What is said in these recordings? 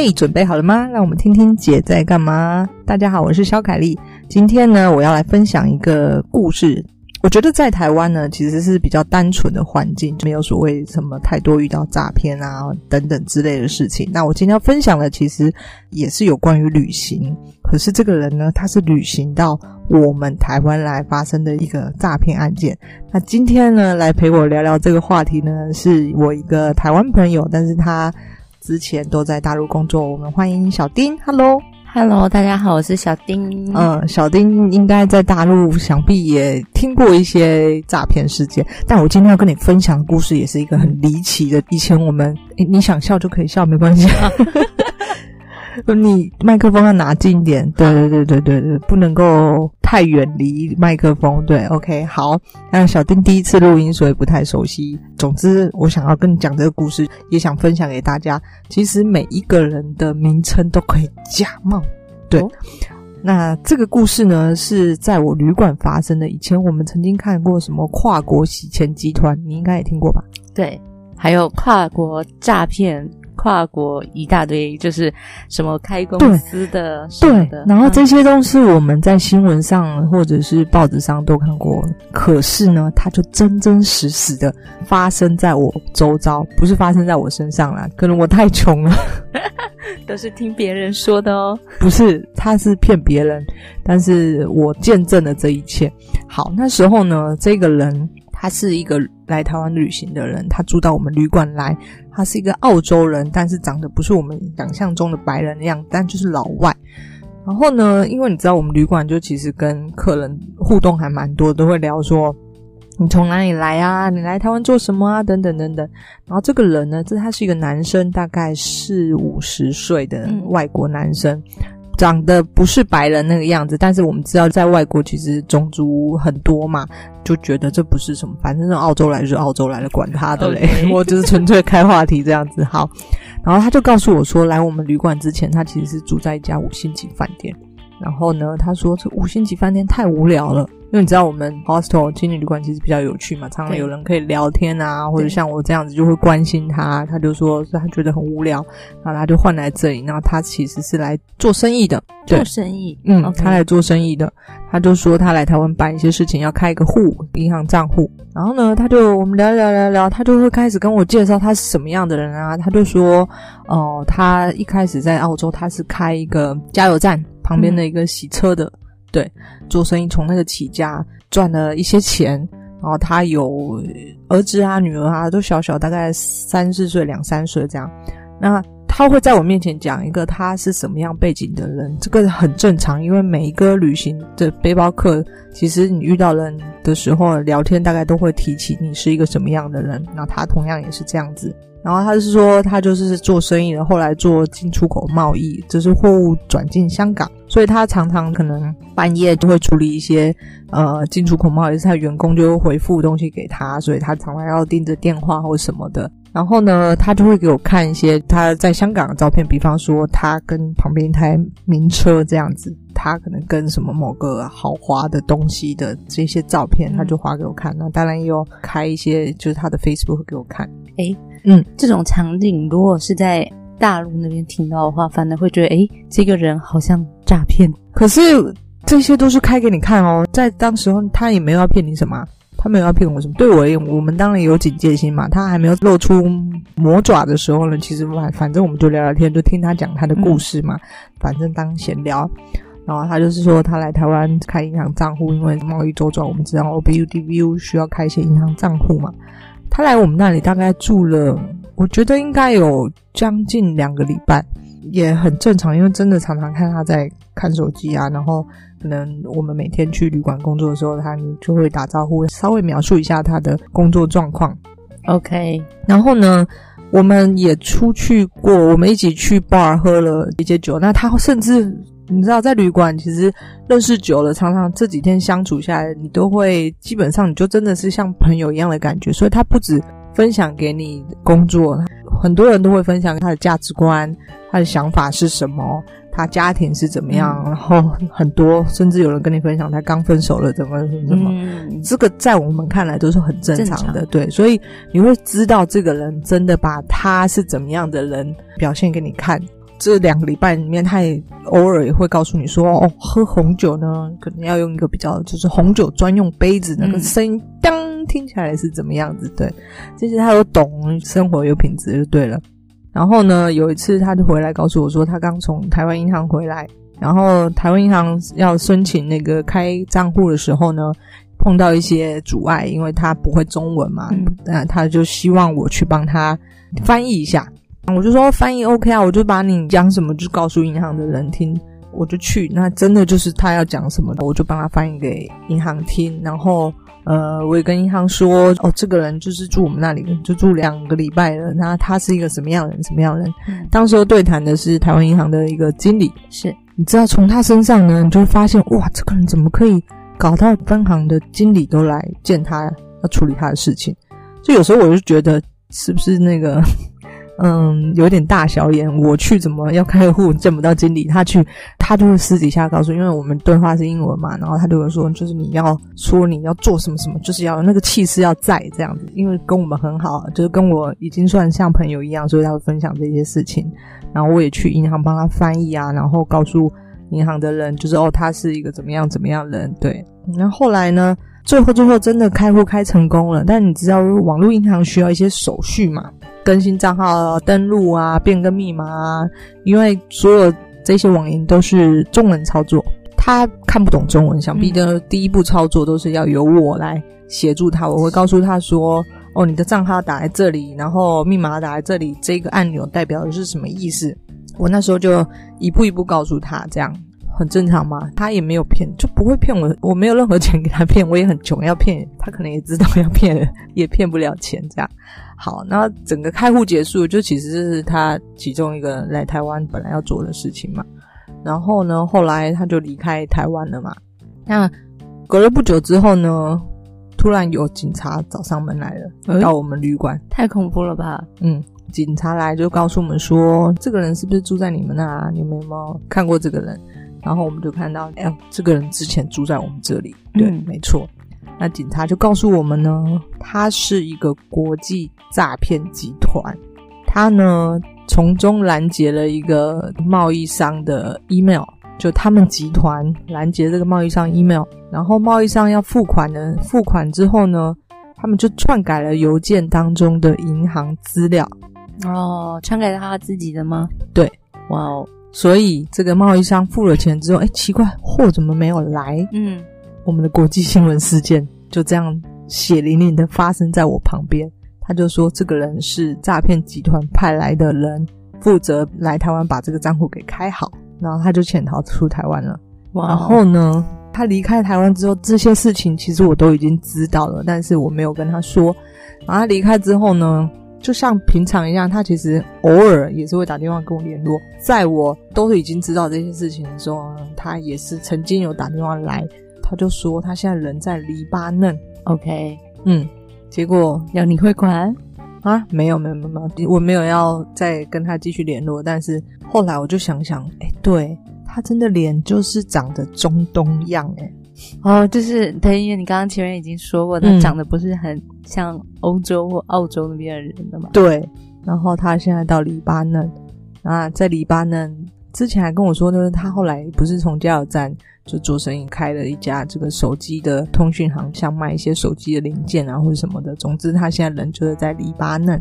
嘿，准备好了吗？让我们听听姐在干嘛。大家好，我是肖凯丽。今天呢，我要来分享一个故事。我觉得在台湾呢，其实是比较单纯的环境，没有所谓什么太多遇到诈骗啊等等之类的事情。那我今天要分享的，其实也是有关于旅行。可是这个人呢，他是旅行到我们台湾来发生的一个诈骗案件。那今天呢，来陪我聊聊这个话题呢，是我一个台湾朋友，但是他。之前都在大陆工作，我们欢迎小丁。Hello，Hello，大家好，我是小丁。嗯，小丁应该在大陆，想必也听过一些诈骗事件。但我今天要跟你分享的故事，也是一个很离奇的。以前我们，诶，你想笑就可以笑，没关系。你麦克风要拿近一点，对对对对对对，不能够太远离麦克风。对，OK，好。那小丁第一次录音，所以不太熟悉。总之，我想要跟你讲这个故事，也想分享给大家。其实每一个人的名称都可以假冒。对，哦、那这个故事呢，是在我旅馆发生的。以前我们曾经看过什么跨国洗钱集团，你应该也听过吧？对，还有跨国诈骗。跨国一大堆，就是什么开公司的，对，对，然后这些都是我们在新闻上或者是报纸上都看过。可是呢，它就真真实实的发生在我周遭，不是发生在我身上啦。可能我太穷了，都是听别人说的哦。不是，他是骗别人，但是我见证了这一切。好，那时候呢，这个人。他是一个来台湾旅行的人，他住到我们旅馆来。他是一个澳洲人，但是长得不是我们想象中的白人那样，但就是老外。然后呢，因为你知道我们旅馆就其实跟客人互动还蛮多，都会聊说你从哪里来啊，你来台湾做什么啊，等等等等。然后这个人呢，这他是一个男生，大概四五十岁的外国男生。嗯长得不是白人那个样子，但是我们知道在外国其实种族很多嘛，就觉得这不是什么，反正澳洲来就是澳洲来了，管他的嘞. 我就是纯粹开话题这样子。好，然后他就告诉我说，来我们旅馆之前，他其实是住在一家五星级饭店。然后呢，他说这五星级饭店太无聊了。因为你知道我们 hostel 青年旅馆其实比较有趣嘛，常常有人可以聊天啊，或者像我这样子就会关心他，他就说是他觉得很无聊，然后他就换来这里。然后他其实是来做生意的，做生意，嗯，Okay. 他来做生意的。他就说他来台湾办一些事情，要开一个户，银行账户。然后呢，他就我们聊聊聊聊，他就会开始跟我介绍他是什么样的人啊。他就说，哦、呃，他一开始在澳洲，他是开一个加油站旁边的一个洗车的。嗯对，做生意从那个起家，赚了一些钱，然后他有儿子啊、女儿啊，都小小，大概三四岁、两三岁这样。那他会在我面前讲一个他是什么样背景的人，这个很正常，因为每一个旅行的背包客，其实你遇到人的时候聊天，大概都会提起你是一个什么样的人。那他同样也是这样子。然后他是说，他就是做生意的，后来做进出口贸易，就是货物转进香港，所以他常常可能半夜就会处理一些呃进出口贸易，是他员工就会回复东西给他，所以他常常要盯着电话或什么的。然后呢，他就会给我看一些他在香港的照片，比方说他跟旁边一台名车这样子，他可能跟什么某个豪华的东西的这些照片，他就发给我看。那当然也有开一些就是他的 Facebook 给我看，诶嗯，这种场景如果是在大陆那边听到的话，反而会觉得，哎，这个人好像诈骗。可是这些都是开给你看哦，在当时候他也没有要骗你什么，他没有要骗我什么。对我而言，我们当然有警戒心嘛。他还没有露出魔爪的时候呢，其实反反正我们就聊聊天，就听他讲他的故事嘛。嗯、反正当闲聊，然后他就是说他来台湾开银行账户，因为贸易周转，我们知道 OBU DBU 需要开一些银行账户嘛。他来我们那里大概住了，我觉得应该有将近两个礼拜，也很正常，因为真的常常看他在看手机啊，然后可能我们每天去旅馆工作的时候，他就会打招呼，稍微描述一下他的工作状况。OK，然后呢，我们也出去过，我们一起去 bar 喝了一些酒，那他甚至。你知道，在旅馆其实认识久了，常常这几天相处下来，你都会基本上你就真的是像朋友一样的感觉。所以他不止分享给你工作，很多人都会分享他的价值观，他的想法是什么，他家庭是怎么样，嗯、然后很多甚至有人跟你分享他刚分手了，怎么怎么怎么。嗯、这个在我们看来都是很正常的，常。对。所以你会知道这个人真的把他是怎么样的人表现给你看。这两个礼拜里面，他也偶尔也会告诉你说，哦，喝红酒呢，可能要用一个比较就是红酒专用杯子，那个声音当、嗯、听起来是怎么样子？对，这些他都懂，生活有品质就对了。然后呢，有一次他就回来告诉我说，他刚从台湾银行回来，然后台湾银行要申请那个开账户的时候呢，碰到一些阻碍，因为他不会中文嘛，那、嗯、他就希望我去帮他翻译一下。我就说翻译 OK 啊，我就把你讲什么就告诉银行的人听，我就去。那真的就是他要讲什么的，我就帮他翻译给银行听。然后呃，我也跟银行说，哦，这个人就是住我们那里，就住两个礼拜了。那他是一个什么样的人？什么样的人？嗯、当时候对谈的是台湾银行的一个经理，是你知道从他身上呢，你就会发现哇，这个人怎么可以搞到分行的经理都来见他，要处理他的事情？就有时候我就觉得，是不是那个？嗯，有点大小眼。我去怎么要开户见不到经理，他去他就会私底下告诉，因为我们对话是英文嘛，然后他就会说，就是你要说你要做什么什么，就是要那个气势要在这样子，因为跟我们很好，就是跟我已经算像朋友一样，所以他会分享这些事情。然后我也去银行帮他翻译啊，然后告诉银行的人，就是哦，他是一个怎么样怎么样人，对。然后后来呢，最后最后真的开户开成功了，但你知道网络银行需要一些手续嘛？更新账号、登录啊，变更密码啊，因为所有这些网银都是中文操作，他看不懂中文，想必的第一步操作都是要由我来协助他。我会告诉他说：“哦，你的账号打在这里，然后密码打在这里，这个按钮代表的是什么意思？”我那时候就一步一步告诉他，这样很正常嘛。他也没有骗，就不会骗我，我没有任何钱给他骗，我也很穷，要骗他可能也知道要骗人，也骗不了钱，这样。好，那整个开户结束，就其实是他其中一个来台湾本来要做的事情嘛。然后呢，后来他就离开台湾了嘛。那隔了不久之后呢，突然有警察找上门来了，欸、到我们旅馆。太恐怖了吧？嗯，警察来就告诉我们说，这个人是不是住在你们那？你们有没有看过这个人？然后我们就看到，哎，这个人之前住在我们这里。对，嗯、没错。那警察就告诉我们呢，他是一个国际诈骗集团，他呢从中拦截了一个贸易商的 email，就他们集团拦截这个贸易商 email，然后贸易商要付款呢，付款之后呢，他们就篡改了邮件当中的银行资料。哦，篡改了他自己的吗？对，哇哦，所以这个贸易商付了钱之后，哎，奇怪，货怎么没有来？嗯。我们的国际新闻事件就这样血淋淋的发生在我旁边。他就说，这个人是诈骗集团派来的人，负责来台湾把这个账户给开好，然后他就潜逃出台湾了。然后呢，他离开台湾之后，这些事情其实我都已经知道了，但是我没有跟他说。然后他离开之后呢，就像平常一样，他其实偶尔也是会打电话跟我联络。在我都已经知道这些事情的时候，他也是曾经有打电话来。他就说他现在人在黎巴嫩，OK，嗯，结果要你汇款啊？没有没有没有，我没有要再跟他继续联络。但是后来我就想想，哎，对，他真的脸就是长得中东样，哎，哦，就是对，因为你刚刚前面已经说过，他长得不是很像欧洲或澳洲那边的人的嘛？对，然后他现在到黎巴嫩啊，在黎巴嫩之前还跟我说，就是他后来不是从加油站。就做生意，开了一家这个手机的通讯行，像卖一些手机的零件啊，或者什么的。总之，他现在人就是在黎巴嫩，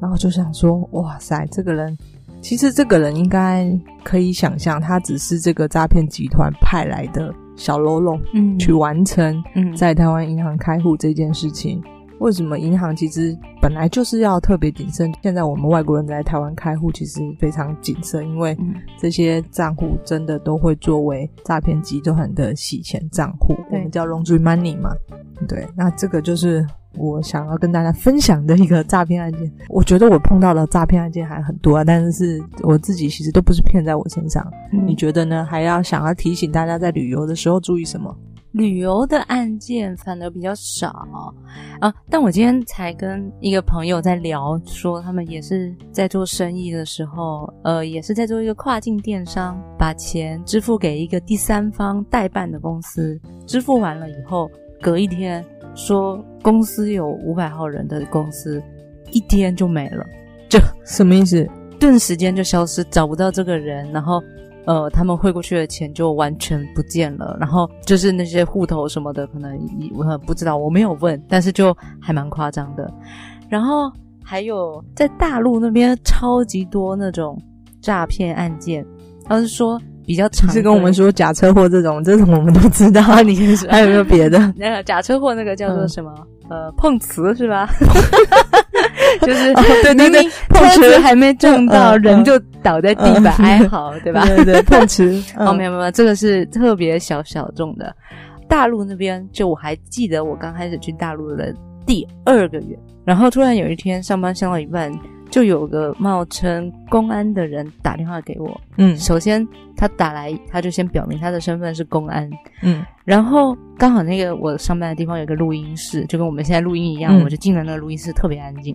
然后就想说，哇塞，这个人，其实这个人应该可以想象，他只是这个诈骗集团派来的小喽啰，嗯，去完成在台湾银行开户这件事情。为什么银行其实本来就是要特别谨慎？现在我们外国人在台湾开户其实非常谨慎，因为这些账户真的都会作为诈骗集团的洗钱账户，我们叫 laundry money 嘛。对，那这个就是我想要跟大家分享的一个诈骗案件。我觉得我碰到的诈骗案件还很多啊，但是我自己其实都不是骗在我身上。嗯。你觉得呢？还要想要提醒大家在旅游的时候注意什么？旅游的案件反而比较少啊，但我今天才跟一个朋友在聊，说他们也是在做生意的时候，呃，也是在做一个跨境电商，把钱支付给一个第三方代办的公司，支付完了以后，隔一天说公司有五百号人的公司，一天就没了，这什么意思？顿时间就消失，找不到这个人，然后呃，他们汇过去的钱就完全不见了，然后就是那些户头什么的，可能我不知道，我没有问，但是就还蛮夸张的。然后还有在大陆那边超级多那种诈骗案件，他是说比较常，是跟我们说假车祸这种，这种我们都知道。你 还有没有别的？那个假车祸那个叫做什么？嗯、呃，碰瓷是吧？就是、哦、对对对，碰瓷还没撞到，人就倒在地板哀嚎，对吧？对对，碰瓷。哦，没有没有，这个是特别小小众的。大陆那边，就我还记得我刚开始去大陆的第二个月，然后突然有一天上班上到一半。就有个冒称公安的人打电话给我，嗯，首先他打来，他就先表明他的身份是公安，嗯，然后刚好那个我上班的地方有个录音室，就跟我们现在录音一样，嗯，我就进了那个录音室，特别安静，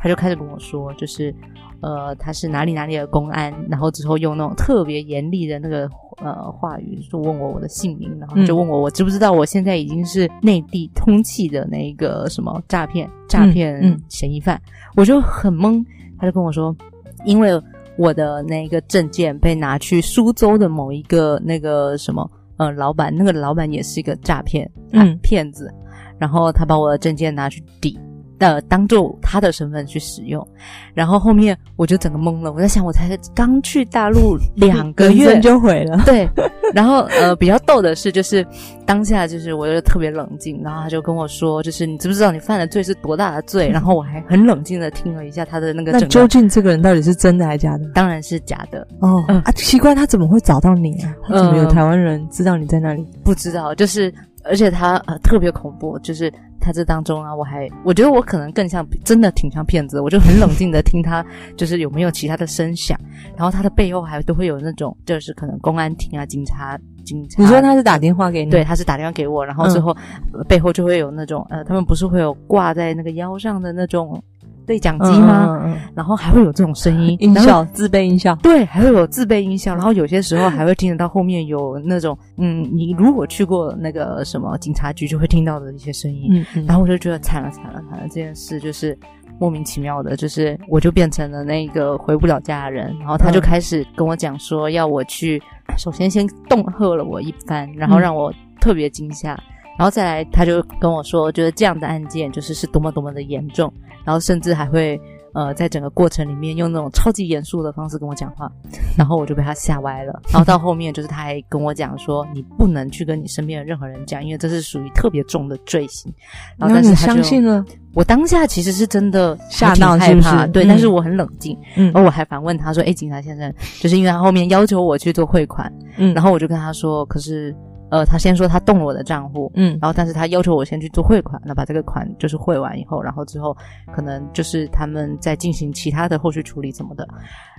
他就开始跟我说，就是呃他是哪里哪里的公安，然后之后用那种特别严厉的那个呃话语就问我我的姓名，然后就问我我知不知道我现在已经是内地通缉的那个什么诈骗诈骗嫌疑犯，嗯嗯，我就很懵。他就跟我说，因为我的那个证件被拿去苏州的某一个那个什么呃老板，那个老板也是一个诈骗嗯骗子，然后他把我的证件拿去抵。呃，当做他的身份去使用，然后后面我就整个懵了。我在想，我才刚去大陆两个月就毁了。对，然后呃，比较逗的是，就是当下就是我就特别冷静，然后他就跟我说，就是你知不知道你犯的罪是多大的罪？然后我还很冷静的听了一下他的那个。那究竟这个人到底是真的还是假的？当然是假的。哦、嗯、啊，奇怪，他怎么会找到你啊？他怎么有台湾人知道你在那里？呃、不知道，就是。而且他呃特别恐怖，就是他这当中啊，我还我觉得我可能更像真的挺像骗子，我就很冷静的听他，就是有没有其他的声响，然后他的背后还都会有那种，就是可能公安厅啊、警察、警察。你说他是打电话给你？对，他是打电话给我，然后之后、嗯、背后就会有那种呃，他们不是会有挂在那个腰上的那种。对讲机吗？嗯嗯嗯，然后还会有这种声音，音效，自备音效。对，还会有自备音效。然后有些时候还会听得到后面有那种，嗯，你如果去过那个什么警察局，就会听到的一些声音。嗯嗯。然后我就觉得惨了惨了惨了，这件事就是莫名其妙的，就是我就变成了那个回不了家的人。然后他就开始跟我讲说，要我去，首先先恫吓了我一番，然后让我特别惊吓。嗯然后再来，他就跟我说，觉得这样的案件就是是多么多么的严重，然后甚至还会呃，在整个过程里面用那种超级严肃的方式跟我讲话，然后我就被他吓歪了。然后到后面，就是他还跟我讲说，你不能去跟你身边的任何人讲，因为这是属于特别重的罪行。然后但是他相信了。我当下其实是真的吓到害怕，对，但是我很冷静。嗯，然后我还反问他说：“哎，警察先生，就是因为他后面要求我去做汇款，嗯，然后我就跟他说，可是。”呃，他先说他动了我的账户，嗯，然后但是他要求我先去做汇款，那把这个款就是汇完以后，然后之后可能就是他们在进行其他的后续处理什么的，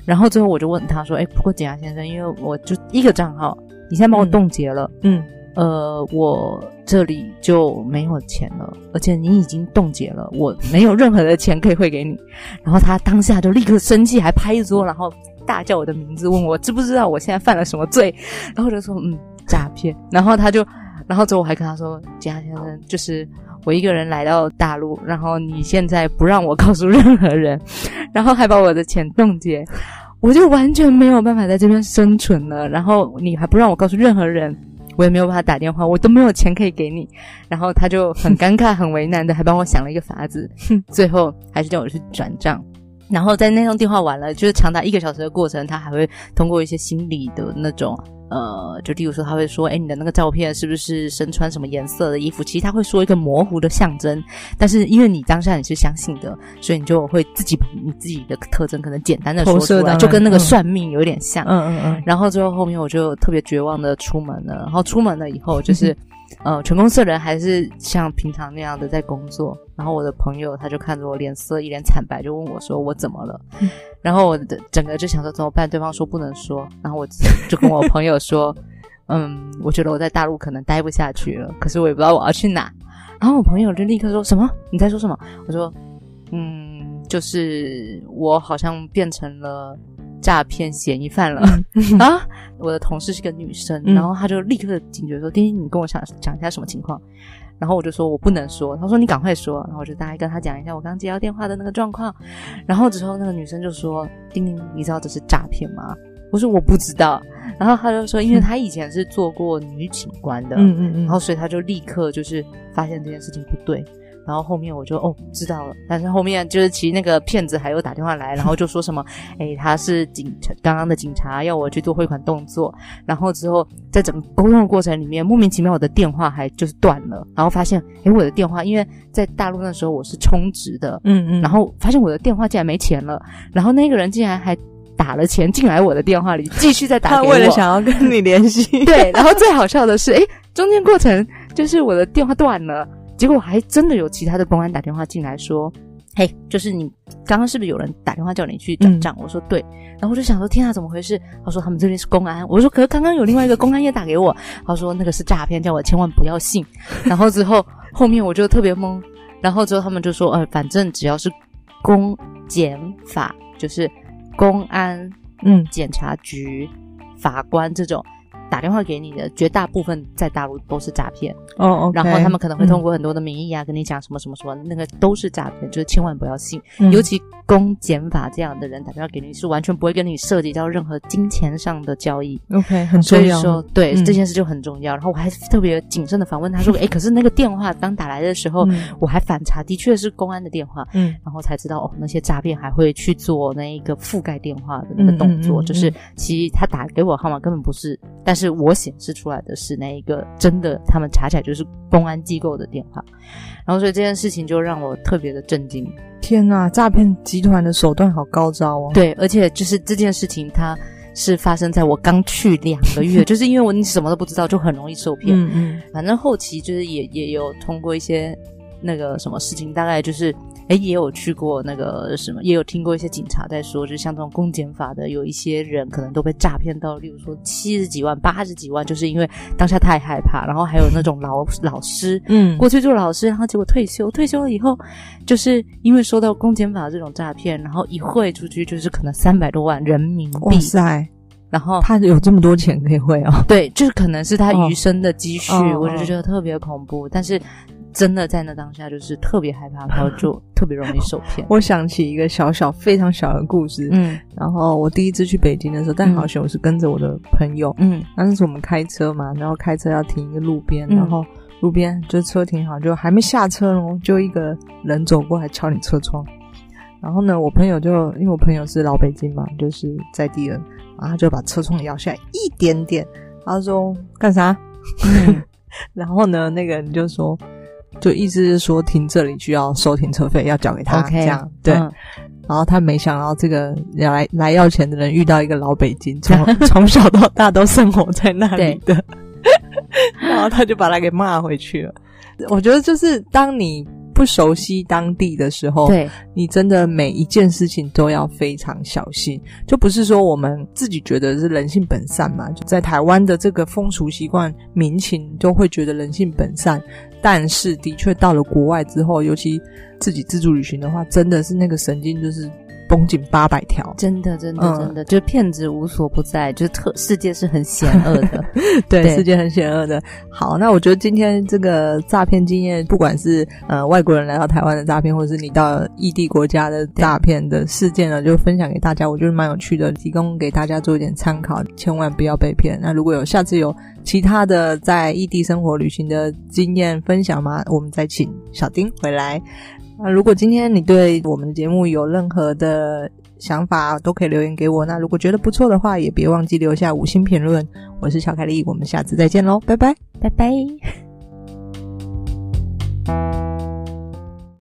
然后最后我就问他说，哎，不过警察先生，因为我就一个账号，你现在帮我冻结了，嗯，嗯，呃，我这里就没有钱了，而且你已经冻结了，我没有任何的钱可以汇给你，然后他当下就立刻生气，还拍桌，然后大叫我的名字，问我知不知道我现在犯了什么罪，然后我就说，嗯。诈骗，然后他就，然后之后我还跟他说：“警察先生，就是我一个人来到大陆，然后你现在不让我告诉任何人，然后还把我的钱冻结，我就完全没有办法在这边生存了。然后你还不让我告诉任何人，我也没有办法打电话，我都没有钱可以给你。然后他就很尴尬、很为难的，还帮我想了一个法子，最后还是叫我去转账。然后在那通电话完了，就是长达一个小时的过程，他还会通过一些心理的那种。”呃，就例如说，他会说：“哎，你的那个照片是不是身穿什么颜色的衣服？”其实他会说一个模糊的象征，但是因为你当下你是相信的，所以你就会自己把你自己的特征可能简单的说出来，就跟那个算命有点像。嗯嗯嗯。然后最后后面我就特别绝望的出门了。然后出门了以后，就是。呃，全公司的人还是像平常那样的在工作。然后我的朋友他就看着我脸色一脸惨白，就问我说：“我怎么了？”嗯、然后我的整个就想说怎么办？对方说不能说。然后我就跟我朋友说：“ 嗯，我觉得我在大陆可能待不下去了，可是我也不知道我要去哪。”然后我朋友就立刻说什么：“你在说什么？”我说：“嗯，就是我好像变成了。”诈骗嫌疑犯了 啊！我的同事是个女生，嗯、然后她就立刻警觉说：“丁丁，你跟我讲讲一下什么情况？”然后我就说我不能说，她说你赶快说，然后我就大概跟她讲一下我刚接到电话的那个状况，然后之后那个女生就说：“丁丁，你知道这是诈骗吗？”我说我不知道，然后她就说，因为她以前是做过女警官的，嗯嗯嗯，然后所以她就立刻就是发现这件事情不对。然后后面我就哦知道了，但是后面就是其实那个骗子还有打电话来，然后就说什么，哎他是警察，刚刚的警察要我去做汇款动作，然后之后在整个沟通的过程里面，莫名其妙我的电话还就是断了，然后发现哎我的电话因为在大陆那时候我是充值的，嗯嗯，然后发现我的电话竟然没钱了，然后那个人竟然还打了钱进来我的电话里，继续再打给我，他为了想要跟你联系，对，然后最好笑的是，哎中间过程就是我的电话断了。结果还真的有其他的公安打电话进来说：“嘿，就是你刚刚是不是有人打电话叫你去转账？”嗯、我说：“对。”然后我就想说：“天啊，怎么回事？”他说：“他们这边是公安。”我说：“可是刚刚有另外一个公安也打给我。”他说：“那个是诈骗，叫我千万不要信。”然后之后后面我就特别懵。然后之后他们就说：“呃，反正只要是公检法，就是公安、嗯，检察局、法官这种。”打电话给你的绝大部分在大陆都是诈骗哦，oh, okay. 然后他们可能会通过很多的名义啊，嗯、跟你讲什么什么什么，那个都是诈骗，就是千万不要信。嗯、尤其公检法这样的人打电话给你，是完全不会跟你涉及到任何金钱上的交易。OK，很重要。所以说，对、嗯、这件事就很重要。然后我还特别谨慎的反问他说：“哎，可是那个电话刚打来的时候，嗯、我还反查，的确是公安的电话。嗯，然后才知道哦，那些诈骗还会去做那一个覆盖电话的那个动作，就是其实他打给我号码根本不是，但是我显示。”出来的是那一个真的，他们查起来就是公安机构的电话，然后所以这件事情就让我特别的震惊。天呐，诈骗集团的手段好高招哦！对，而且就是这件事情，它是发生在我刚去两个月，就是因为我你什么都不知道，就很容易受骗。嗯嗯，反正后期就是也也有通过一些那个什么事情，大概就是。诶，也有去过那个什么，也有听过一些警察在说，就像这种公检法的，有一些人可能都被诈骗到，例如说七十几万、八十几万，就是因为当下太害怕。然后还有那种老 老师，嗯，过去做老师，然后结果退休，退休了以后，就是因为收到公检法这种诈骗，然后一汇出去就是可能三百多万人民币。哇塞！然后他有这么多钱可以汇哦？对，就是可能是他余生的积蓄，哦、我就觉得特别恐怖，哦、但是。真的在那当下就是特别害怕，然后就 特别容易受骗。我想起一个小小非常小的故事，嗯，然后我第一次去北京的时候，但好像我是跟着我的朋友，嗯，当时我们开车嘛，然后开车要停一个路边，然后路边就车停好，就还没下车哦，就一个人走过来敲你车窗，然后呢，我朋友就因为我朋友是老北京嘛，就是在地人，然后他就把车窗摇下来一点点，他说干啥？嗯、然后呢，那个人就说。就意思是说，停这里需要收停车费，要交给他，Okay, 这样对。嗯、然后他没想到，这个来来要钱的人遇到一个老北京，从 从小到大都生活在那里的，然后他就把他给骂回去了。我觉得，就是当你不熟悉当地的时候，对，你真的每一件事情都要非常小心。就不是说我们自己觉得是人性本善嘛？就在台湾的这个风俗习惯、民情，都会觉得人性本善。但是，的确到了国外之后，尤其自己自助旅行的话，真的是那个神经就是绷紧八百条。真的，真的，真的，嗯、就是骗子无所不在，就是特世界是很险恶的。对，对世界很险恶的。好，那我觉得今天这个诈骗经验，不管是呃外国人来到台湾的诈骗，或者是你到异地国家的诈骗的事件呢，就分享给大家，我觉得蛮有趣的，提供给大家做一点参考，千万不要被骗。那如果有下次有。其他的在异地生活旅行的经验分享吗？我们再请小丁回来。那如果今天你对我们的节目有任何的想法都可以留言给我。那如果觉得不错的话也别忘记留下五星评论。我是小凯丽我们下次再见喽拜拜。拜拜。